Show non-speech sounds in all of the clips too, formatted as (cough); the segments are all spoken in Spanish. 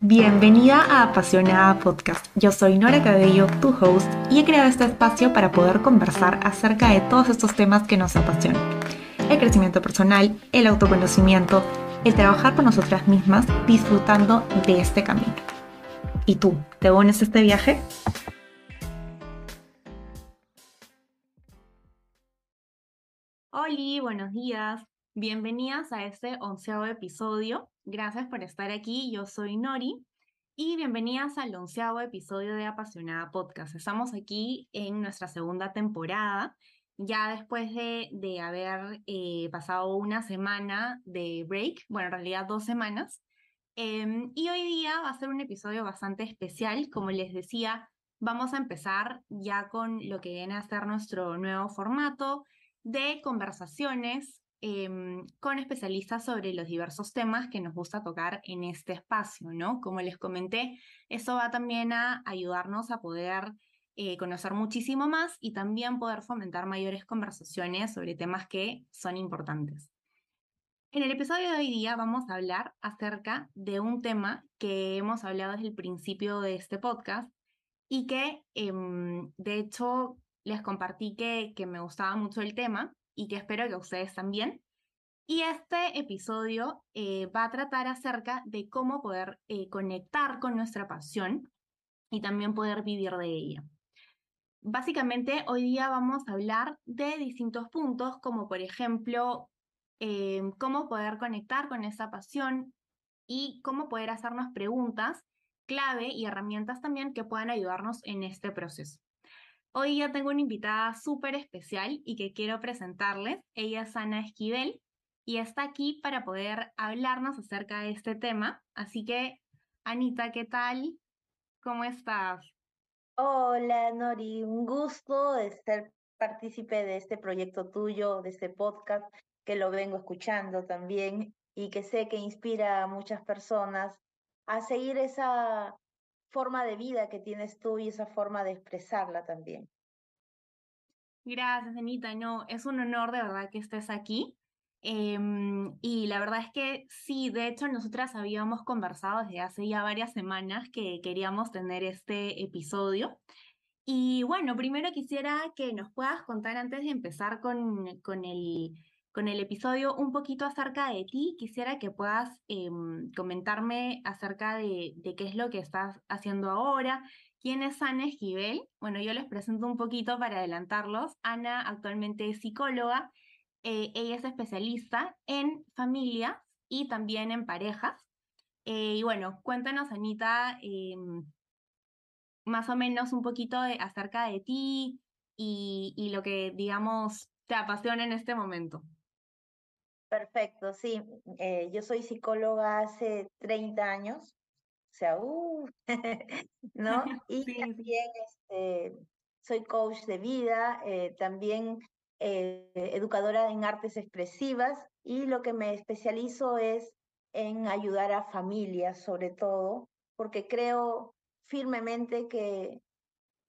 Bienvenida a Apasionada Podcast. Yo soy Nora Cabello, tu host, y he creado este espacio para poder conversar acerca de todos estos temas que nos apasionan. El crecimiento personal, el autoconocimiento, el trabajar por nosotras mismas, disfrutando de este camino. ¿Y tú, te unes a este viaje? Hola, buenos días. Bienvenidas a este onceavo episodio. Gracias por estar aquí. Yo soy Nori y bienvenidas al onceavo episodio de Apasionada Podcast. Estamos aquí en nuestra segunda temporada, ya después de, haber eh, pasado una semana de break, bueno, en realidad dos semanas. Em, y hoy día va a ser un episodio bastante especial. Como les decía, vamos a empezar ya con lo que viene a ser nuestro nuevo formato de conversaciones Em, con especialistas sobre los diversos temas que nos gusta tocar en este espacio, ¿no? Como les comenté, eso va también a ayudarnos a poder eh, conocer muchísimo más y también poder fomentar mayores conversaciones sobre temas que son importantes. En el episodio de hoy día vamos a hablar acerca de un tema que hemos hablado desde el principio de este podcast y que em, de hecho les compartí que, que me gustaba mucho el tema y que espero que ustedes también. Y este episodio eh, va a tratar acerca de cómo poder eh, conectar con nuestra pasión y también poder vivir de ella. Básicamente, hoy día vamos a hablar de distintos puntos, como por ejemplo, eh, cómo poder conectar con esa pasión y cómo poder hacernos preguntas clave y herramientas también que puedan ayudarnos en este proceso. Hoy ya tengo una invitada súper especial y que quiero presentarles. Ella es Ana Esquivel y está aquí para poder hablarnos acerca de este tema. Así que, Anita, ¿qué tal? ¿Cómo estás? Hola, Nori. Un gusto de ser partícipe de este proyecto tuyo, de este podcast, que lo vengo escuchando también y que sé que inspira a muchas personas a seguir esa forma de vida que tienes tú y esa forma de expresarla también. Gracias, Anita. No, es un honor de verdad que estés aquí. Em, y la verdad es que sí, de hecho nosotras habíamos conversado desde hace ya varias semanas que queríamos tener este episodio. Y bueno, primero quisiera que nos puedas contar antes de empezar con, con el con el episodio un poquito acerca de ti. Quisiera que puedas em, comentarme acerca de, qué es lo que estás haciendo ahora. ¿Quién es Ana Esquivel? Bueno, yo les presento un poquito para adelantarlos. Ana actualmente es psicóloga. Eh, ella es especialista en familias y también en parejas. Eh, y bueno, cuéntanos, Anita, em, más o menos un poquito acerca de ti y, y lo que, digamos, te apasiona en este momento. Perfecto, sí. Eh, yo soy psicóloga hace 30 años, o sea, uh, (laughs) ¿no? (laughs) Y también este, soy coach de vida, eh, también eh, educadora en artes expresivas y lo que me especializo es en ayudar a familias sobre todo, porque creo firmemente que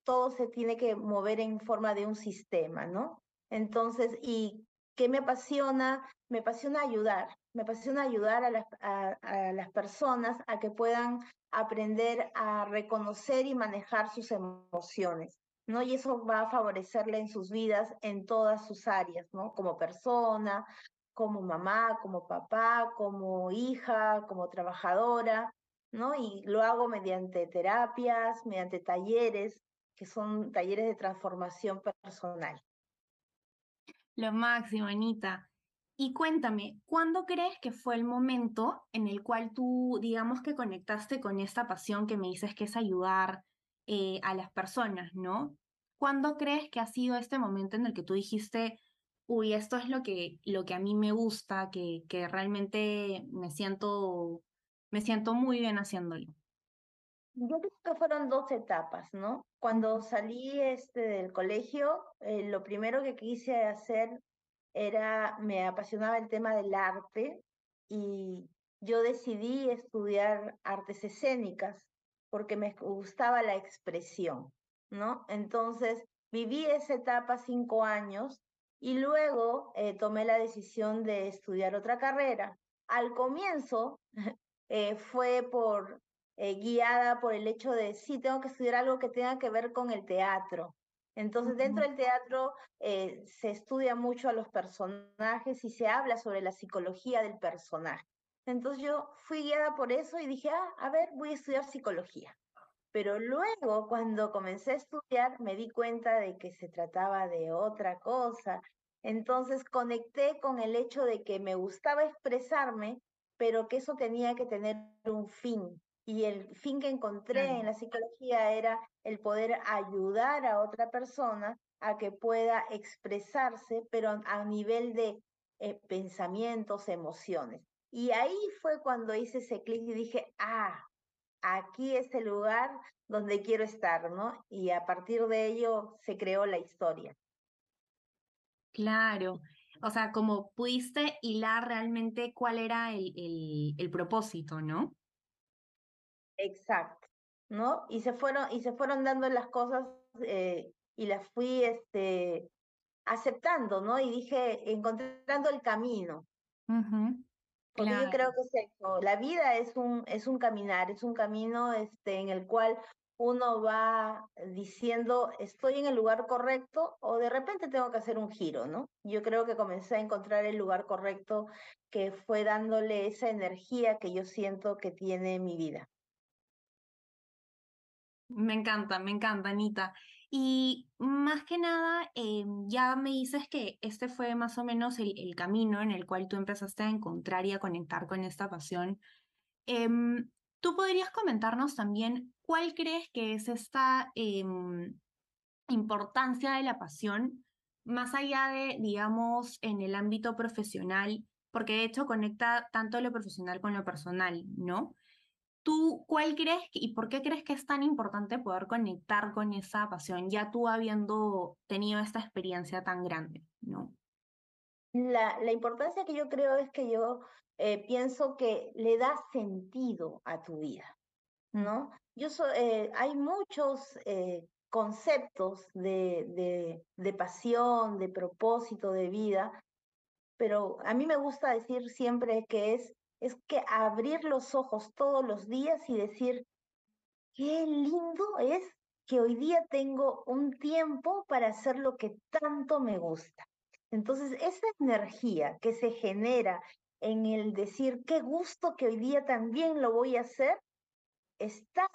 todo se tiene que mover en forma de un sistema, ¿no? Entonces, y ¿Qué me apasiona? Me apasiona ayudar, me apasiona ayudar a las, a, las personas a que puedan aprender a reconocer y manejar sus emociones. ¿no? Y eso va a favorecerle en sus vidas en todas sus áreas, ¿no? Como persona, como mamá, como papá, como hija, como trabajadora, ¿no? Y lo hago mediante terapias, mediante talleres, que son talleres de transformación personal. Lo máximo, Anita. Y cuéntame, ¿cuándo crees que fue el momento en el cual tú, digamos que conectaste con esta pasión que me dices que es ayudar eh, a las personas, ¿no? ¿Cuándo crees que ha sido este momento en el que tú dijiste, uy, esto es lo que, lo que a mí me gusta, que, que realmente me siento, me siento muy bien haciéndolo? Yo creo que fueron dos etapas, ¿no? Cuando salí este, del colegio, eh, lo primero que quise hacer era, me apasionaba el tema del arte y yo decidí estudiar artes escénicas porque me gustaba la expresión, ¿no? Entonces viví esa etapa cinco años y luego eh, tomé la decisión de estudiar otra carrera. Al comienzo (laughs) eh, fue por eh, guiada por el hecho de, sí, tengo que estudiar algo que tenga que ver con el teatro. Entonces, dentro del teatro eh, se estudia mucho a los personajes y se habla sobre la psicología del personaje. Entonces yo fui guiada por eso y dije, ah, a ver, voy a estudiar psicología. Pero luego, cuando comencé a estudiar, me di cuenta de que se trataba de otra cosa. Entonces conecté con el hecho de que me gustaba expresarme, pero que eso tenía que tener un fin. Y el fin que encontré en la psicología era el poder ayudar a otra persona a que pueda expresarse, pero a nivel de eh, pensamientos, emociones. Y ahí fue cuando hice ese clic y dije, ah, aquí es el lugar donde quiero estar, ¿no? Y a partir de ello se creó la historia. Claro, o sea, como pudiste hilar realmente cuál era el, el, propósito, ¿no? Exacto, ¿no? Y se fueron, y se fueron dando las cosas eh, y las fui este, aceptando, ¿no? Y dije, encontrando el camino. Porque yo creo que es eso, la vida es un, es un caminar, es un camino este, en el cual uno va diciendo, estoy en el lugar correcto o de repente tengo que hacer un giro, ¿no? Yo creo que comencé a encontrar el lugar correcto que fue dándole esa energía que yo siento que tiene mi vida. Me encanta, me encanta, Anita. Y más que nada, eh, ya me dices que este fue más o menos el, camino en el cual tú empezaste a encontrar y a conectar con esta pasión. Em, ¿Tú podrías comentarnos también cuál crees que es esta em, importancia de la pasión, más allá de, digamos, en el ámbito profesional, porque de hecho conecta tanto lo profesional con lo personal, ¿no? ¿Tú cuál crees y por qué crees que es tan importante poder conectar con esa pasión, ya tú habiendo tenido esta experiencia tan grande, ¿no? La, la importancia que yo creo es que yo eh, pienso que le da sentido a tu vida, ¿no? Yo eh, hay muchos eh, conceptos de, de, de pasión, de propósito de vida, pero a mí me gusta decir siempre que es es que abrir los ojos todos los días y decir, qué lindo es que hoy día tengo un tiempo para hacer lo que tanto me gusta. Entonces, esa energía que se genera en el decir, qué gusto que hoy día también lo voy a hacer, estás,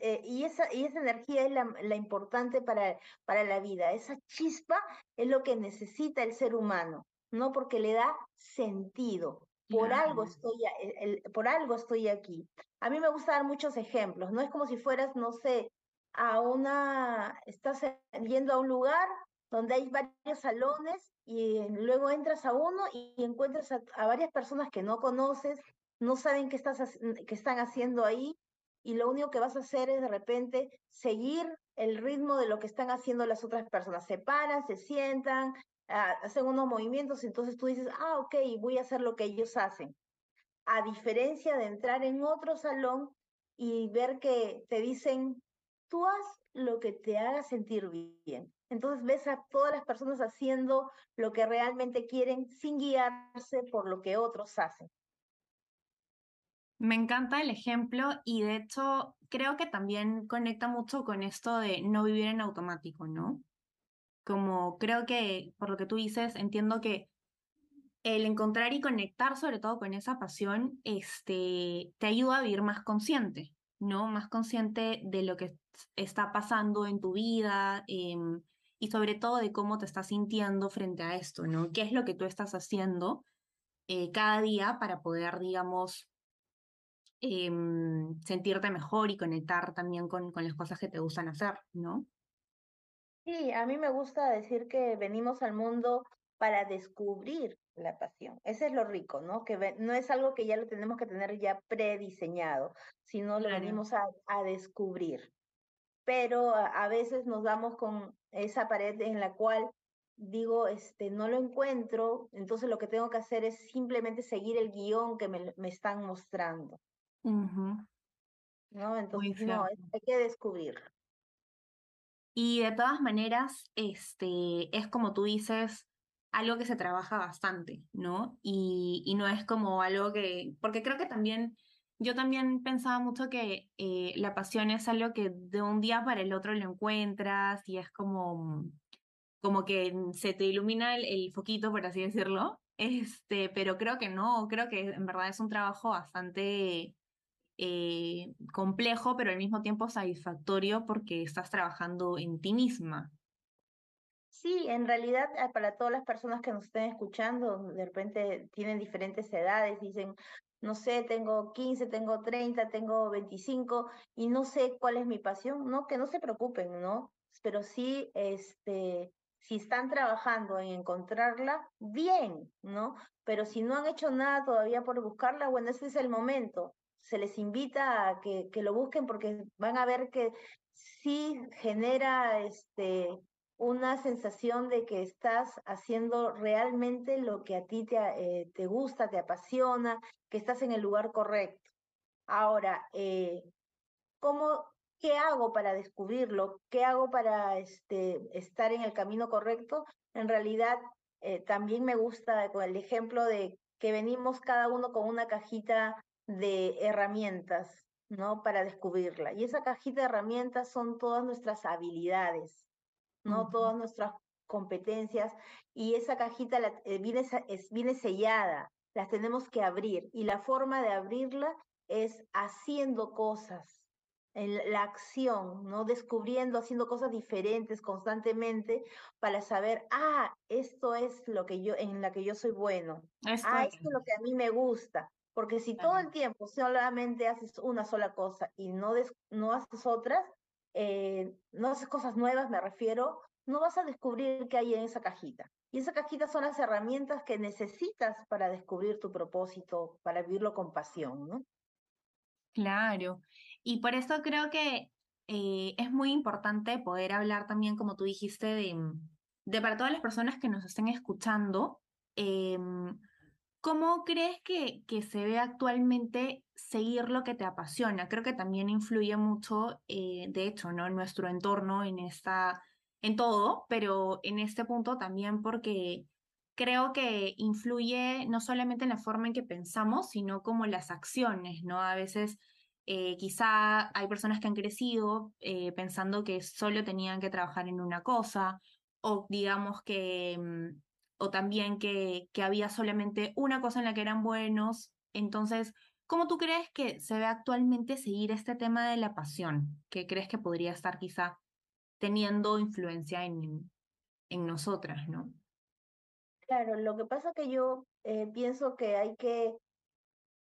eh, y, esa, y esa energía es la, la, importante para, para la vida. Esa chispa es lo que necesita el ser humano, ¿no? Porque le da sentido. Por algo, estoy, por algo estoy aquí. A mí me gusta dar muchos ejemplos, no es como si fueras, no sé, a una, estás yendo a un lugar donde hay varios salones y luego entras a uno y encuentras a, varias personas que no conoces, no saben qué, estás, qué están haciendo ahí y lo único que vas a hacer es de repente seguir el ritmo de lo que están haciendo las otras personas. Se paran, se sientan, hacen unos movimientos, entonces tú dices, ah, ok, voy a hacer lo que ellos hacen. A diferencia de entrar en otro salón y ver que te dicen, tú haz lo que te haga sentir bien. Entonces ves a todas las personas haciendo lo que realmente quieren sin guiarse por lo que otros hacen. Me encanta el ejemplo y de hecho creo que también conecta mucho con esto de no vivir en automático, ¿no? Como creo que, por lo que tú dices, entiendo que el encontrar y conectar sobre todo con esa pasión, este, te ayuda a vivir más consciente, ¿no? Más consciente de lo que está pasando en tu vida em, y sobre todo de cómo te estás sintiendo frente a esto, ¿no? ¿Qué es lo que tú estás haciendo eh, cada día para poder, digamos, em, sentirte mejor y conectar también con, con las cosas que te gustan hacer, ¿no? Sí, a mí me gusta decir que venimos al mundo para descubrir la pasión. Ese es lo rico, ¿no? Que no es algo que ya lo tenemos que tener ya prediseñado, sino lo venimos a, descubrir. Pero a, veces nos damos con esa pared en la cual digo, este, no lo encuentro, entonces lo que tengo que hacer es simplemente seguir el guion que me, me están mostrando. ¿No? Entonces, no, hay que descubrirlo. Y de todas maneras, este, es como tú dices, algo que se trabaja bastante, ¿no? Y, no es como algo que, porque creo que también yo también pensaba mucho que eh, la pasión es algo que de un día para el otro lo encuentras y es como, como que se te ilumina el, el foquito, por así decirlo. Este, pero creo que no, creo que en verdad es un trabajo bastante eh, complejo, pero al mismo tiempo satisfactorio porque estás trabajando en ti misma. Sí, en realidad ah, para todas las personas que nos estén escuchando, de repente tienen diferentes edades, dicen, no sé, tengo 15, tengo 30, tengo 25 y no sé cuál es mi pasión, ¿no? Que no se preocupen, ¿no? Pero sí, este, si están trabajando en encontrarla, bien, ¿no? Pero si no han hecho nada todavía por buscarla, bueno, ese es el momento. Se les invita a que, que lo busquen porque van a ver que sí genera este, una sensación de que estás haciendo realmente lo que a ti te, eh, te gusta, te apasiona, que estás en el lugar correcto. Ahora, eh, ¿cómo, ¿qué hago para descubrirlo? ¿Qué hago para este, estar en el camino correcto? En realidad, eh, también me gusta con el ejemplo de que venimos cada uno con una cajita de herramientas, ¿no? Para descubrirla. Y esa cajita de herramientas son todas nuestras habilidades, ¿no? Todas nuestras competencias. Y esa cajita eh, viene, es, viene sellada, las tenemos que abrir. Y la forma de abrirla es haciendo cosas, en la acción, ¿no? Descubriendo, haciendo cosas diferentes constantemente para saber, ah, esto es lo que yo, en la que yo soy bueno. ah, esto es lo que a mí me gusta. Porque si todo el tiempo solamente haces una sola cosa y no, no haces otras, eh, no haces cosas nuevas, me refiero, no vas a descubrir qué hay en esa cajita. Y esa cajita son las herramientas que necesitas para descubrir tu propósito, para vivirlo con pasión, ¿no? Claro. Y por eso creo que eh, es muy importante poder hablar también, como tú dijiste, de, de para todas las personas que nos estén escuchando, em, ¿cómo crees que, se ve actualmente seguir lo que te apasiona? Creo que también influye mucho, eh, de hecho, ¿no? En nuestro entorno, en esta, en todo, pero en este punto también porque creo que influye no solamente en la forma en que pensamos, sino como las acciones, ¿no? A veces eh, quizá hay personas que han crecido eh, pensando que solo tenían que trabajar en una cosa, o digamos que, mm, o también que, que había solamente una cosa en la que eran buenos. Entonces, ¿cómo tú crees que se ve actualmente seguir este tema de la pasión? ¿Qué crees que podría estar quizá teniendo influencia en, en nosotras, no? Claro, lo que pasa que yo eh, pienso que hay que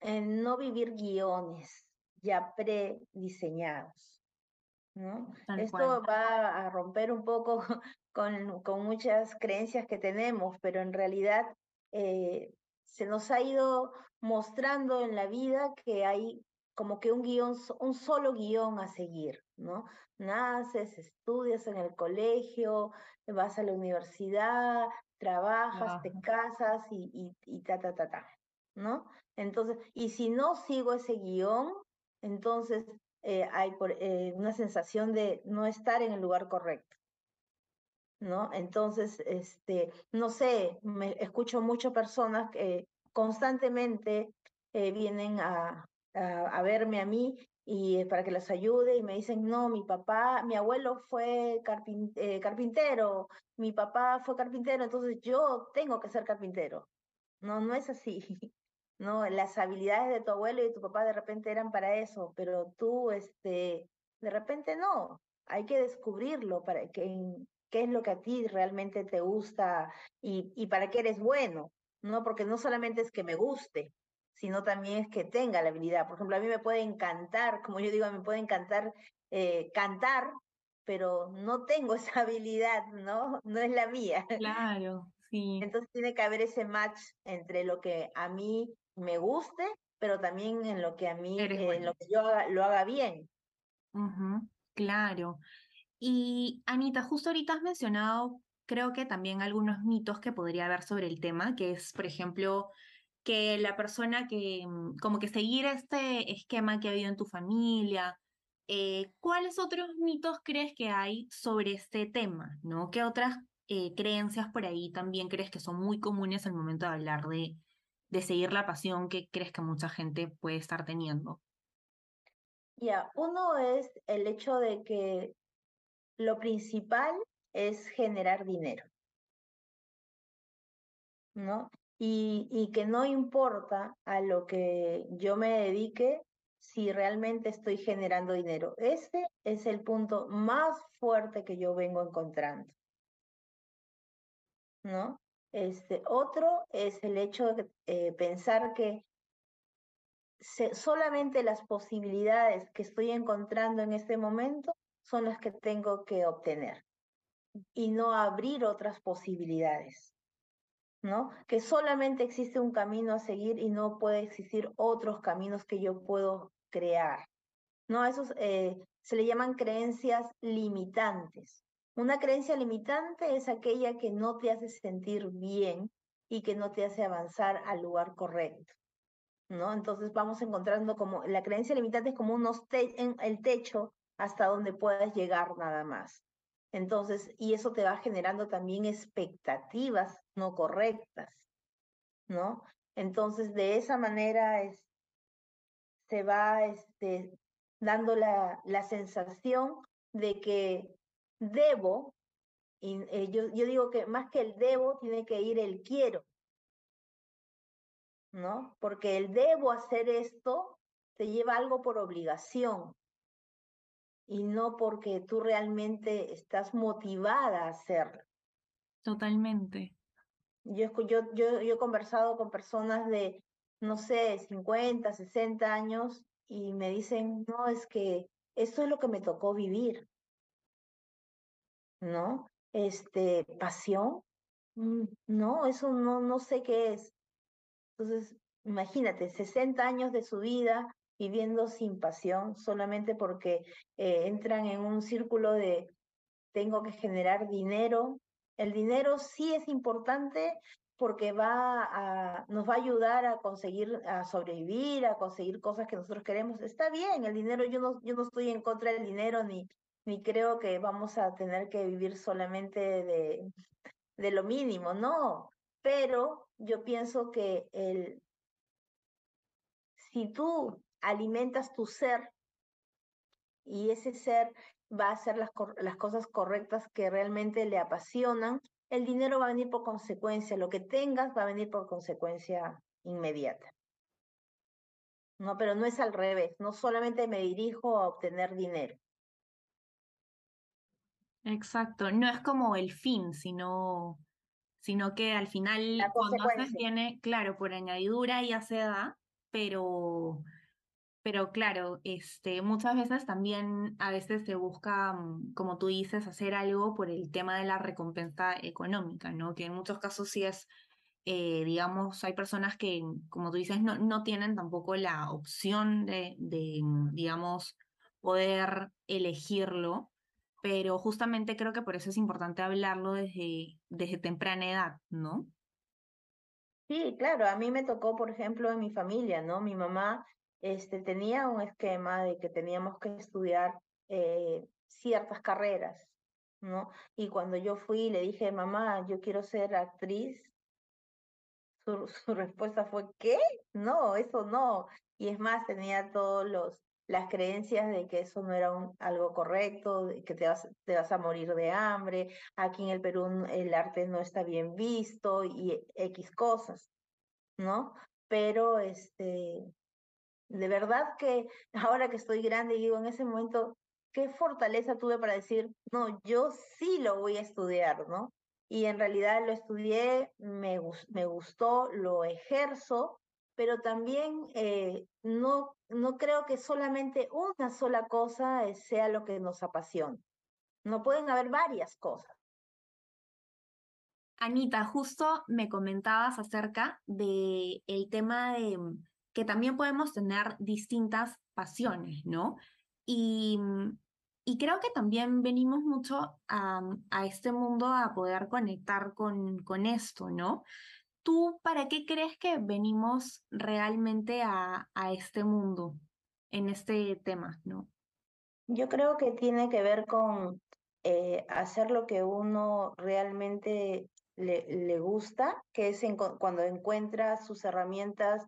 no vivir guiones, ya prediseñados. ¿No? Esto va a romper un poco (laughs) con, con, muchas creencias que tenemos, pero en realidad eh, se nos ha ido mostrando en la vida que hay como que un guion, un solo guion a seguir, ¿no? Naces, estudias en el colegio, vas a la universidad, trabajas, te casas y, y, y ta, ta, ta, ta, ¿no? Entonces, y si no sigo ese guion, entonces eh, hay eh, una sensación de no estar en el lugar correcto. ¿No? Entonces, este, no sé, me escucho muchas personas que constantemente eh, vienen a, a, verme a mí y para que las ayude y me dicen, no, mi papá, mi abuelo fue carpintero, mi papá fue carpintero, entonces yo tengo que ser carpintero. No, no es así. (laughs) ¿no? Las habilidades de tu abuelo y de tu papá de repente eran para eso, pero tú, este, de repente no. Hay que descubrirlo para que, qué es lo que a ti realmente te gusta y, y para qué eres bueno, ¿no? Porque no solamente es que me guste, sino también es que tenga la habilidad. Por ejemplo, a mí me puede encantar, como yo digo, me puede encantar eh, cantar, pero no tengo (laughs) esa habilidad, ¿no? No es la mía. Claro, sí. Entonces tiene que haber ese match entre lo que a mí me guste, pero también en lo que a mí, en lo que yo haga, lo haga bien. claro. Y Anita, justo ahorita has mencionado, creo que también algunos mitos que podría haber sobre el tema, que es, por ejemplo, que la persona que, mm, como que seguir este esquema que ha habido en tu familia, eh, ¿cuáles otros mitos crees que hay sobre este tema? ¿no? ¿Qué otras eh, creencias por ahí también crees que son muy comunes al momento de hablar de, de seguir la pasión que crees que mucha gente puede estar teniendo? Ya, uno es el hecho de que lo principal es generar dinero, ¿no? Y, y que no importa a lo que yo me dedique si realmente estoy generando dinero. Ese es el punto más fuerte que yo vengo encontrando. ¿No? Este, otro es el hecho de eh, pensar que solamente las posibilidades que estoy encontrando en este momento son las que tengo que obtener y no abrir otras posibilidades, ¿no? Que solamente existe un camino a seguir y no puede existir otros caminos que yo puedo crear, ¿no? Esos eh, se le llaman creencias limitantes. Una creencia limitante es aquella que no te hace sentir bien y que no te hace avanzar al lugar correcto. ¿no? Entonces vamos encontrando como la creencia limitante es como unos en el techo hasta donde puedas llegar nada más. Entonces, y eso te va generando también expectativas no correctas, ¿no? Entonces, de esa manera es, se va este, dando la, la sensación de que debo, y eh, yo, yo digo que más que el debo, tiene que ir el quiero. ¿no? Porque el debo hacer esto te lleva algo por obligación y no porque tú realmente estás motivada a hacerlo. Totalmente. Yo, yo, yo, yo he conversado con personas de, no sé, 50, 60 años y me dicen, no, es que esto es lo que me tocó vivir. ¿No? Este, pasión. Mm, no, eso no, no sé qué es. Entonces, imagínate, 60 años de su vida viviendo sin pasión solamente porque eh, entran en un círculo de tengo que generar dinero. El dinero sí es importante porque va a, nos va a ayudar a conseguir, a sobrevivir, a conseguir cosas que nosotros queremos. Está bien, el dinero, yo no, yo no estoy en contra del dinero ni, ni creo que vamos a tener que vivir solamente de, de lo mínimo, no. Pero yo pienso que el, si tú alimentas tu ser y ese ser va a hacer las, las cosas correctas que realmente le apasionan, el dinero va a venir por consecuencia, lo que tengas va a venir por consecuencia inmediata. No, pero no es al revés, no solamente me dirijo a obtener dinero. Exacto, no es como el fin, sino sino que al final cuando haces viene, claro, por añadidura ya se da, pero, pero claro, este, muchas veces también a veces se busca, mm, como tú dices, hacer algo por el tema de la recompensa económica, ¿no? Que en muchos casos sí es, eh, digamos, hay personas que, como tú dices, no, no tienen tampoco la opción de, de, digamos, poder elegirlo pero justamente creo que por eso es importante hablarlo desde, desde temprana edad, ¿no? Sí, claro, a mí me tocó, por ejemplo, en mi familia, ¿no? Mi mamá este, tenía un esquema de que teníamos que estudiar eh, ciertas carreras, ¿no? Y cuando yo fui le dije, mamá, yo quiero ser actriz, su, (laughs) su respuesta fue, ¿qué? No, eso no. Y es más, tenía todos los las creencias de que eso no era un, algo correcto, que te vas, te vas a morir de hambre, aquí en el Perú el arte no está bien visto y X cosas, ¿no? Pero este, de verdad que (laughs) ahora que estoy grande digo en ese momento, qué fortaleza tuve para decir, no, yo sí lo voy a estudiar, ¿no? Y en realidad lo estudié, me, me gustó, lo ejerzo pero también eh, no, no creo que solamente una sola cosa eh, sea lo que nos apasiona. No pueden haber varias cosas. Anita, justo me comentabas acerca de el tema de mm, que también podemos tener distintas pasiones, ¿no? Y, mm, y creo que también venimos mucho a, a, este mundo a poder conectar con, con esto, ¿no? ¿Tú para qué crees que venimos realmente a, a este mundo, en este tema, no? Yo creo que tiene que ver con eh, hacer lo que uno realmente le, le gusta, que es cuando encuentra sus herramientas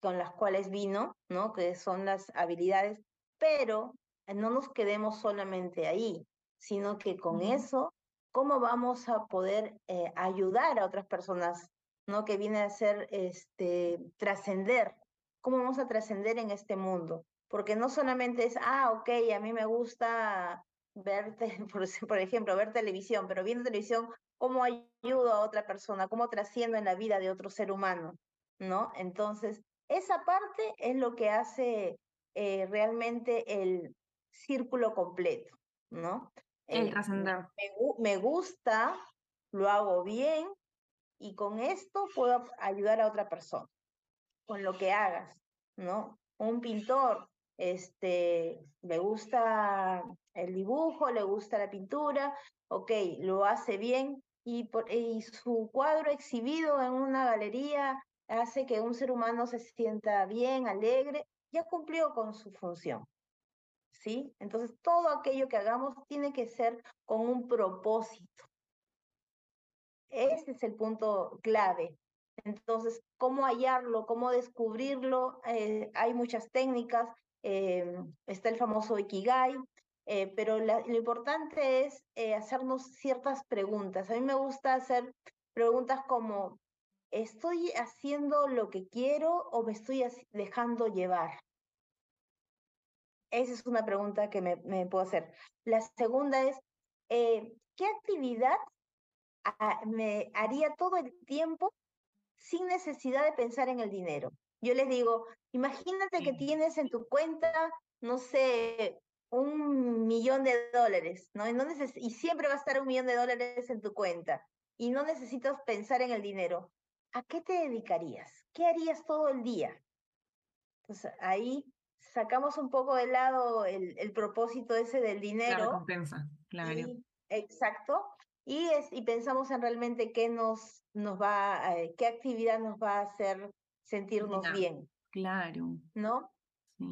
con las cuales vino, ¿no? Que son las habilidades, pero no nos quedemos solamente ahí, sino que con eso, ¿cómo vamos a poder eh, ayudar a otras personas, ¿no? Que viene a ser este, trascender. ¿Cómo vamos a trascender en este mundo? Porque no solamente es, ah, ok, a mí me gusta ver, (laughs) por, por ejemplo, ver televisión, pero viendo televisión, ¿cómo ayudo a otra persona? ¿Cómo trasciendo en la vida de otro ser humano? ¿No? Entonces, esa parte es lo que hace eh, realmente el círculo completo, ¿no? El eh, trascender. Me, gusta, lo hago bien y con esto puedo ayudar a otra persona, con lo que hagas, ¿no? Un pintor, este, le gusta el dibujo, le gusta la pintura, ok, lo hace bien y, por, y su cuadro exhibido en una galería hace que un ser humano se sienta bien, alegre, ya cumplió con su función. ¿Sí? Entonces, todo aquello que hagamos tiene que ser con un propósito. Ese es el punto clave. Entonces, ¿cómo hallarlo? ¿Cómo descubrirlo? Eh, hay muchas técnicas. Eh, está el famoso Ikigai, eh, pero lo importante es hacernos ciertas preguntas. A mí me gusta hacer preguntas como, ¿estoy haciendo lo que quiero o me estoy dejando llevar? Esa es una pregunta que me, puedo hacer. La segunda es, eh, ¿qué actividad me haría todo el tiempo sin necesidad de pensar en el dinero? Yo les digo, imagínate que tienes en tu cuenta, no sé, un millón de dólares, ¿no? y siempre va a estar un millón de dólares en tu cuenta y no necesitas pensar en el dinero. ¿a qué te dedicarías? ¿Qué harías todo el día? Pues ahí sacamos un poco de lado el, propósito ese del dinero. La recompensa, claro. exacto. Y, es, y pensamos en realmente qué nos, nos va, eh, qué actividad nos va a hacer sentirnos bien. Claro. ¿No?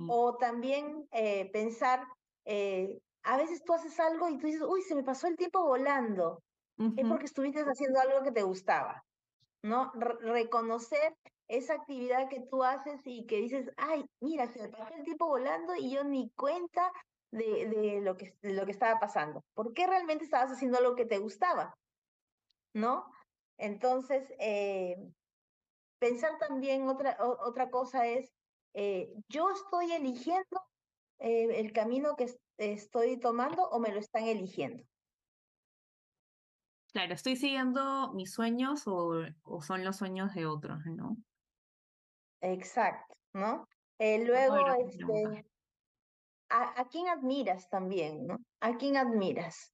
O también eh, pensar, eh, a veces tú haces algo y tú dices, uy, se me pasó el tiempo volando. Es porque estuviste haciendo algo que te gustaba. ¿no? reconocer esa actividad que tú haces y que dices, ay, mira, se me pasó el tiempo volando y yo ni cuenta de, de, lo, que, lo que estaba pasando. ¿Por qué realmente estabas haciendo lo que te gustaba? ¿No? Entonces, eh, pensar también otra, otra cosa es, eh, ¿yo estoy eligiendo eh, el camino que estoy tomando o me lo están eligiendo? Claro, ¿estoy siguiendo mis sueños o, son los sueños de otros, no? Exacto, ¿no? Luego, este, ¿a, quién admiras también, no? ¿A quién admiras?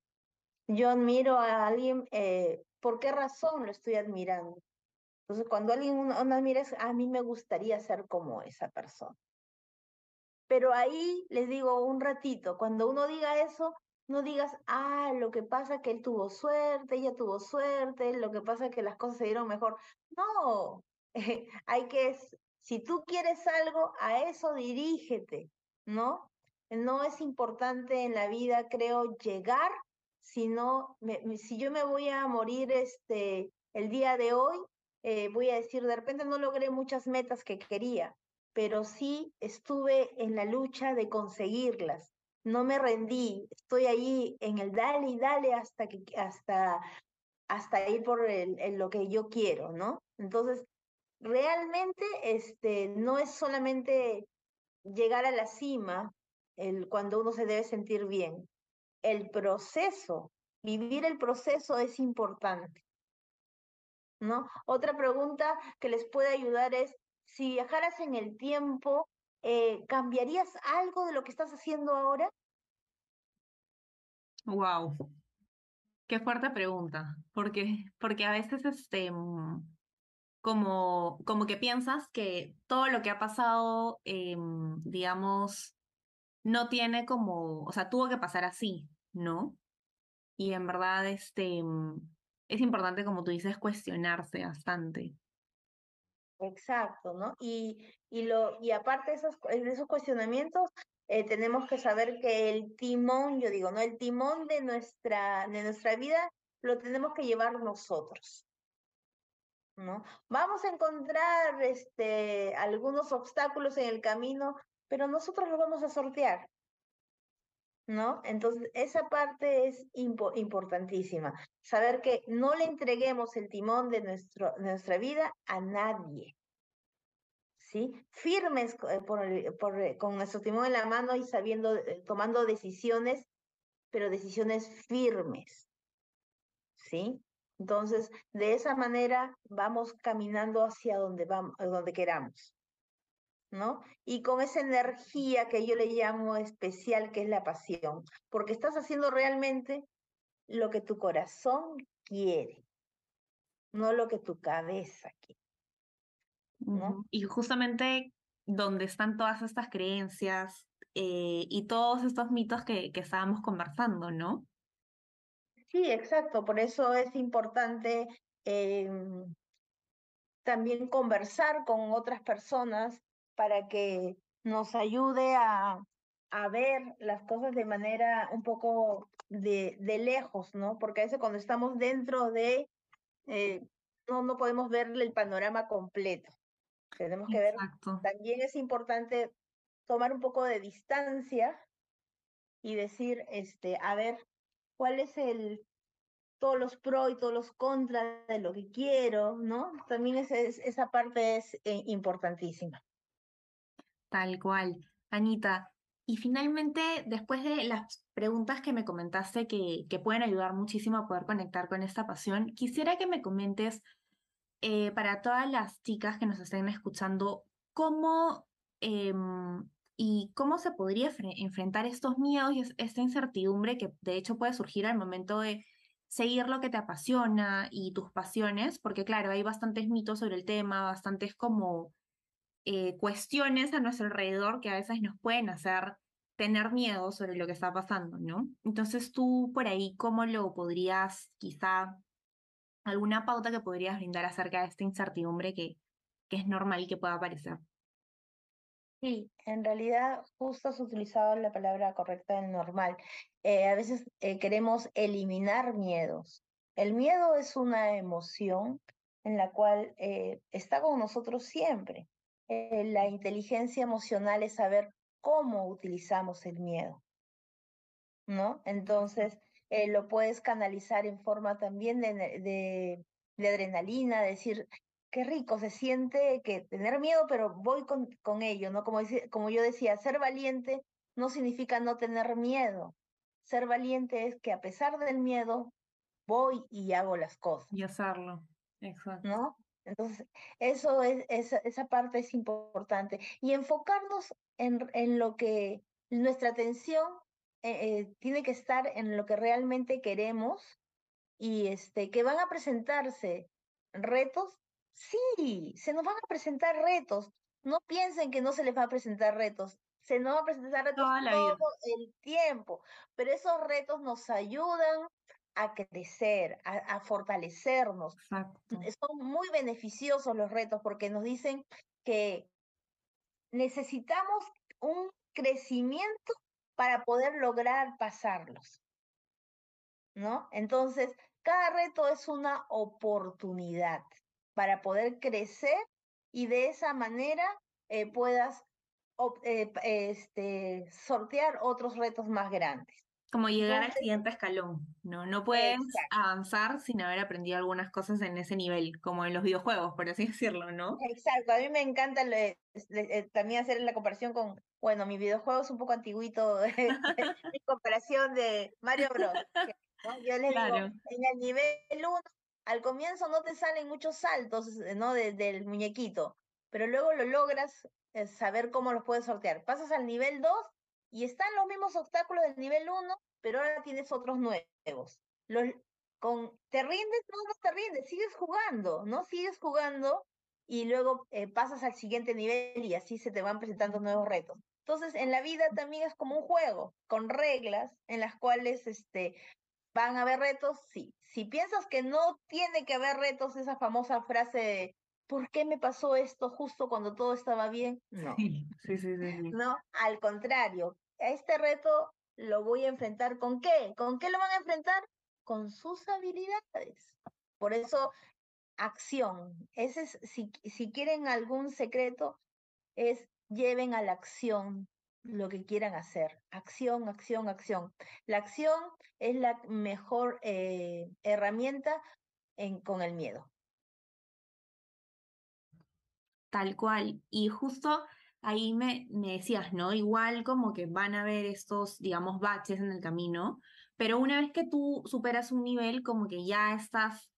Yo admiro a alguien, eh, ¿por qué razón lo estoy admirando? Entonces, cuando alguien uno, admira, a mí me gustaría ser como esa persona. Pero ahí les digo un ratito, cuando uno diga eso, no digas, ah, lo que pasa que él tuvo suerte, ella tuvo suerte, lo que pasa que las cosas se dieron mejor. No, (laughs) hay que, si tú quieres algo, a eso dirígete, ¿no? No es importante en la vida, creo, llegar, sino, si yo me voy a morir este, el día de hoy, eh, voy a decir, de repente no logré muchas metas que quería, pero sí estuve en la lucha de conseguirlas no me rendí, estoy ahí en el dale y dale hasta que hasta hasta ir por el, lo que yo quiero, ¿no? Entonces, realmente este no es solamente llegar a la cima el, cuando uno se debe sentir bien. El proceso, vivir el proceso es importante. ¿No? Otra pregunta que les puede ayudar es, si viajaras en el tiempo, eh, ¿cambiarías algo de lo que estás haciendo ahora? Wow. Qué fuerte pregunta, porque, porque a veces este, mm, como, como que piensas que todo lo que ha pasado, em, digamos, no tiene como, o sea, tuvo que pasar así, ¿no? Y en verdad, este, mm, es importante, como tú dices, cuestionarse bastante. Exacto, ¿no? Y, y, lo, y aparte de esos, de esos cuestionamientos, eh, tenemos que saber que el timón, yo digo, ¿no? El timón de nuestra, de nuestra vida lo tenemos que llevar nosotros, ¿no? Vamos a encontrar este, algunos obstáculos en el camino, pero nosotros los vamos a sortear. ¿No? Entonces, esa parte es importantísima. Saber que no le entreguemos el timón de, nuestro, nuestra vida a nadie. ¿Sí? Firmes eh, con nuestro timón en la mano y sabiendo, eh, tomando decisiones, pero decisiones firmes. ¿Sí? Entonces, de esa manera vamos caminando hacia donde vamos, donde queramos. ¿No? Y con esa energía que yo le llamo especial, que es la pasión, porque estás haciendo realmente lo que tu corazón quiere, no lo que tu cabeza quiere. ¿no? Y justamente donde están todas estas creencias eh, y todos estos mitos que, que estábamos conversando, ¿no? Sí, exacto. Por eso es importante em, también conversar con otras personas para que nos ayude a, a ver las cosas de manera un poco de, de, lejos, ¿no? Porque a veces cuando estamos dentro de, eh, no, no podemos ver el panorama completo. Tenemos que ver, también es importante tomar un poco de distancia y decir, este, a ver, cuál es el todos los pros y todos los contras de lo que quiero, ¿no? También esa parte es eh, importantísima. Tal cual. Anita, y finalmente, después de las preguntas que me comentaste que, que pueden ayudar muchísimo a poder conectar con esta pasión, quisiera que me comentes eh, para todas las chicas que nos estén escuchando, cómo em, y cómo se podría enfrentar estos miedos y esta incertidumbre que de hecho puede surgir al momento de seguir lo que te apasiona y tus pasiones, porque claro, hay bastantes mitos sobre el tema, bastantes como eh, cuestiones a nuestro alrededor que a veces nos pueden hacer tener miedo sobre lo que está pasando, ¿no? Entonces tú por ahí, ¿cómo lo podrías, quizá, alguna pauta que podrías brindar acerca de esta incertidumbre que, que es normal que pueda aparecer? Sí, en realidad justo has utilizado la palabra correcta en normal. Eh, a veces eh, queremos eliminar miedos. El miedo es una emoción en la cual eh, está con nosotros siempre. La inteligencia emocional es saber cómo utilizamos el miedo, ¿no? Entonces, lo puedes canalizar en forma también de, de, de adrenalina, decir, qué rico se siente que tener miedo, pero voy con, con ello, ¿no? Como, como yo decía, ser valiente no significa no tener miedo. Ser valiente es que a pesar del miedo, voy y hago las cosas. Y hacerlo, exacto. ¿No? Entonces, eso es, esa parte es importante. Y enfocarnos en, en lo que nuestra atención eh, eh, tiene que estar en lo que realmente queremos y este, que van a presentarse retos Sí, se nos van a presentar retos. No piensen que no se les va a presentar retos. Se nos va a presentar retos todo el tiempo. Pero esos retos nos ayudan a crecer, a, fortalecernos. Son muy beneficiosos los retos porque nos dicen que necesitamos un crecimiento para poder lograr pasarlos. ¿No? Entonces, cada reto es una oportunidad para poder crecer y de esa manera eh, puedas eh, este, sortear otros retos más grandes. Como llegar al siguiente escalón, ¿no? No puedes avanzar sin haber aprendido algunas cosas en ese nivel, como en los videojuegos, por así (laughs) decirlo, ¿no? Exacto, a mí me encanta eh, también hacer la comparación con, bueno, mi videojuego es un poco antiguito (laughs) en comparación de Mario Bros. Yo les digo, en el nivel 1 al comienzo no te salen muchos saltos, eh, ¿no? Desde el muñequito, pero luego lo logras eh, saber cómo los puedes sortear. Pasas al nivel 2 y están los mismos obstáculos del nivel 1, pero ahora tienes otros nuevos. Los, con, ¿Te rindes? No, no te rindes, sigues jugando, ¿no? Sigues jugando y luego eh, pasas al siguiente nivel y así se te van presentando nuevos retos. Entonces, en la vida también es como un juego, con reglas en las cuales este, ¿Van a haber retos? Sí. Si piensas que no tiene que haber retos, esa famosa frase de ¿por qué me pasó esto justo cuando todo estaba bien? No. Sí, sí, sí, No, al contrario, este reto lo voy a enfrentar con qué? ¿Con qué lo van a enfrentar? Con sus habilidades. Por eso acción. Ese es, si, quieren algún secreto, es lleven a la acción lo que quieran hacer. Acción, acción, acción. La acción es la mejor eh, herramienta en, con el miedo. Tal cual. Y justo ahí me, me decías, ¿no? Igual como que van a haber estos, digamos, baches en el camino, pero una vez que tú superas un nivel, como que ya estás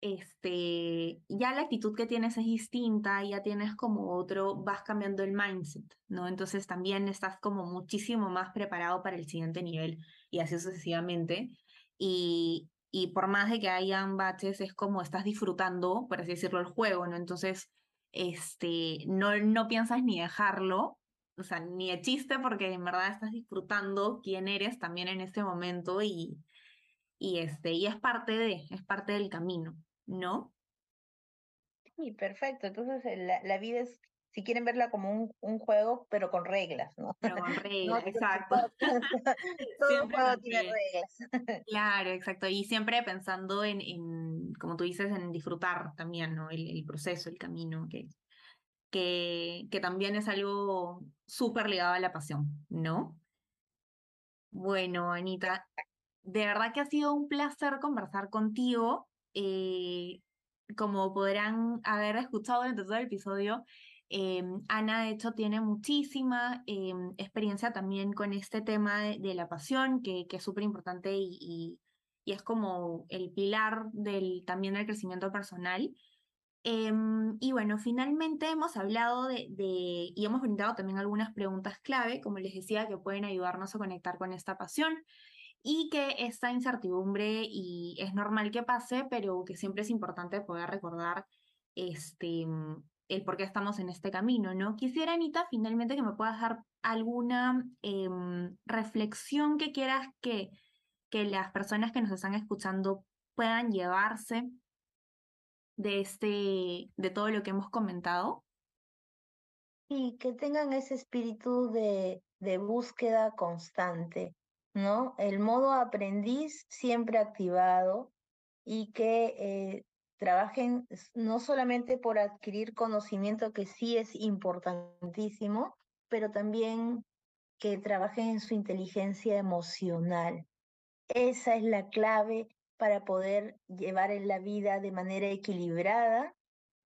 este, ya la actitud que tienes es distinta, ya tienes como otro, vas cambiando el mindset, ¿no? Entonces también estás como muchísimo más preparado para el siguiente nivel y así sucesivamente. Y, y por más de que hayan baches, es como estás disfrutando, por así decirlo, el juego, ¿no? Entonces, este, no, no piensas ni dejarlo, o sea, ni de chiste, porque en verdad estás disfrutando quién eres también en este momento y, y, este, y es parte de, es parte del camino. ¿no? Sí, perfecto. Entonces eh, la, la vida es, si quieren verla como un, un, juego, pero con reglas, ¿no? Pero con (laughs) reglas, exacto. Todo, (laughs) (laughs) juego tiene reglas. Claro, exacto. Y siempre pensando en, en, como tú dices, en disfrutar también, ¿no? El, el proceso, el camino, que, que, que también es algo súper ligado a la pasión, ¿no? Bueno, Anita, de verdad que ha sido un placer conversar contigo. Eh, como podrán haber escuchado durante todo el episodio, eh, Ana de hecho tiene muchísima eh, experiencia también con este tema de, la pasión, que, es súper importante y, es como el pilar del, también del crecimiento personal. y bueno, finalmente hemos hablado de, de, y hemos brindado también algunas preguntas clave, como les decía, que pueden ayudarnos a conectar con esta pasión y que esta incertidumbre y es normal que pase, pero que siempre es importante poder recordar este, el por qué estamos en este camino, ¿no? Quisiera, Anita, finalmente que me puedas dar alguna em, reflexión que quieras que, que las personas que nos están escuchando puedan llevarse de, este, de todo lo que hemos comentado. Y que tengan ese espíritu de, de búsqueda constante, ¿no? El modo aprendiz siempre activado y que eh, trabajen no solamente por adquirir conocimiento, que sí es importantísimo, pero también que trabajen en su inteligencia emocional. Esa es la clave para poder llevar en la vida de manera equilibrada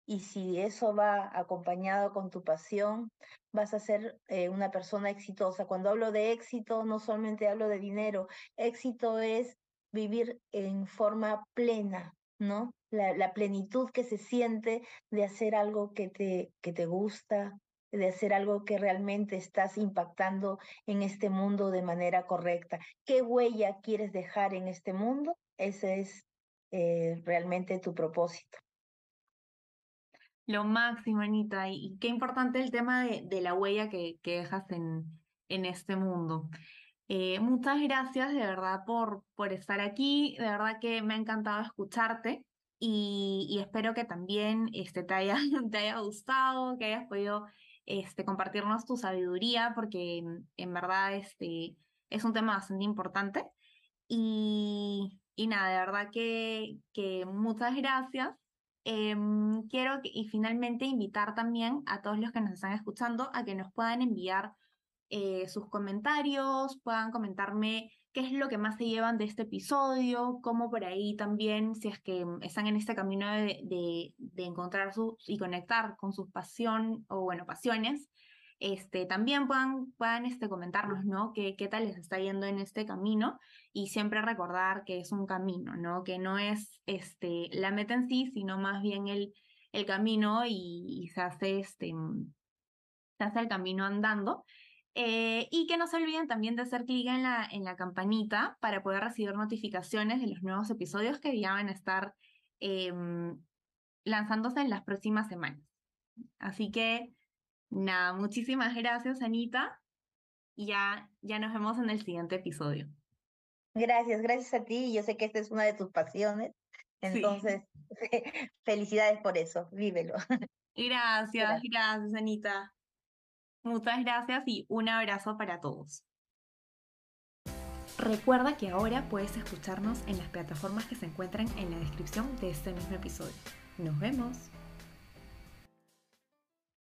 y si eso va acompañado con tu pasión, vas a ser eh, una persona exitosa. Cuando hablo de éxito, no solamente hablo de dinero, éxito es vivir en forma plena, ¿no? La, plenitud que se siente de hacer algo que te, que te gusta, de hacer algo que realmente estás impactando en este mundo de manera correcta. ¿Qué huella quieres dejar en este mundo? Ese es eh, realmente tu propósito. Lo máximo, Anita. Y, qué importante el tema de, de la huella que, que, dejas en, en este mundo. Eh, muchas gracias de verdad por, por estar aquí. De verdad que me ha encantado escucharte y, espero que también este, te, haya, (laughs) te haya gustado, que hayas podido este, compartirnos tu sabiduría, porque en verdad este, es un tema bastante importante. Y, nada, de verdad que, que muchas gracias Em, quiero y finalmente invitar también a todos los que nos están escuchando a que nos puedan enviar eh, sus comentarios, puedan comentarme qué es lo que más se llevan de este episodio, cómo por ahí también, si es que están en este camino de, de, encontrar su, y conectar con sus pasión o bueno, pasiones, este, también puedan, puedan este, comentarnos, ¿no? ¿Qué, ¿Qué tal les está yendo en este camino? Y siempre recordar que es un camino, ¿no? Que no es este, la meta en sí, sino más bien el, el camino y, se, hace este, se hace el camino andando. Eh, y que no se olviden también de hacer clic en la, en la campanita para poder recibir notificaciones de los nuevos episodios que ya van a estar em, lanzándose en las próximas semanas. Así que Nada, muchísimas gracias, Anita. Y ya, ya nos vemos en el siguiente episodio. Gracias, gracias a ti. Yo sé que esta es una de tus pasiones. Entonces, (laughs) felicidades por eso. Vívelo. Gracias, gracias, gracias, Anita. Muchas gracias y un abrazo para todos. Recuerda que ahora puedes escucharnos en las plataformas que se encuentran en la descripción de este mismo episodio. Nos vemos.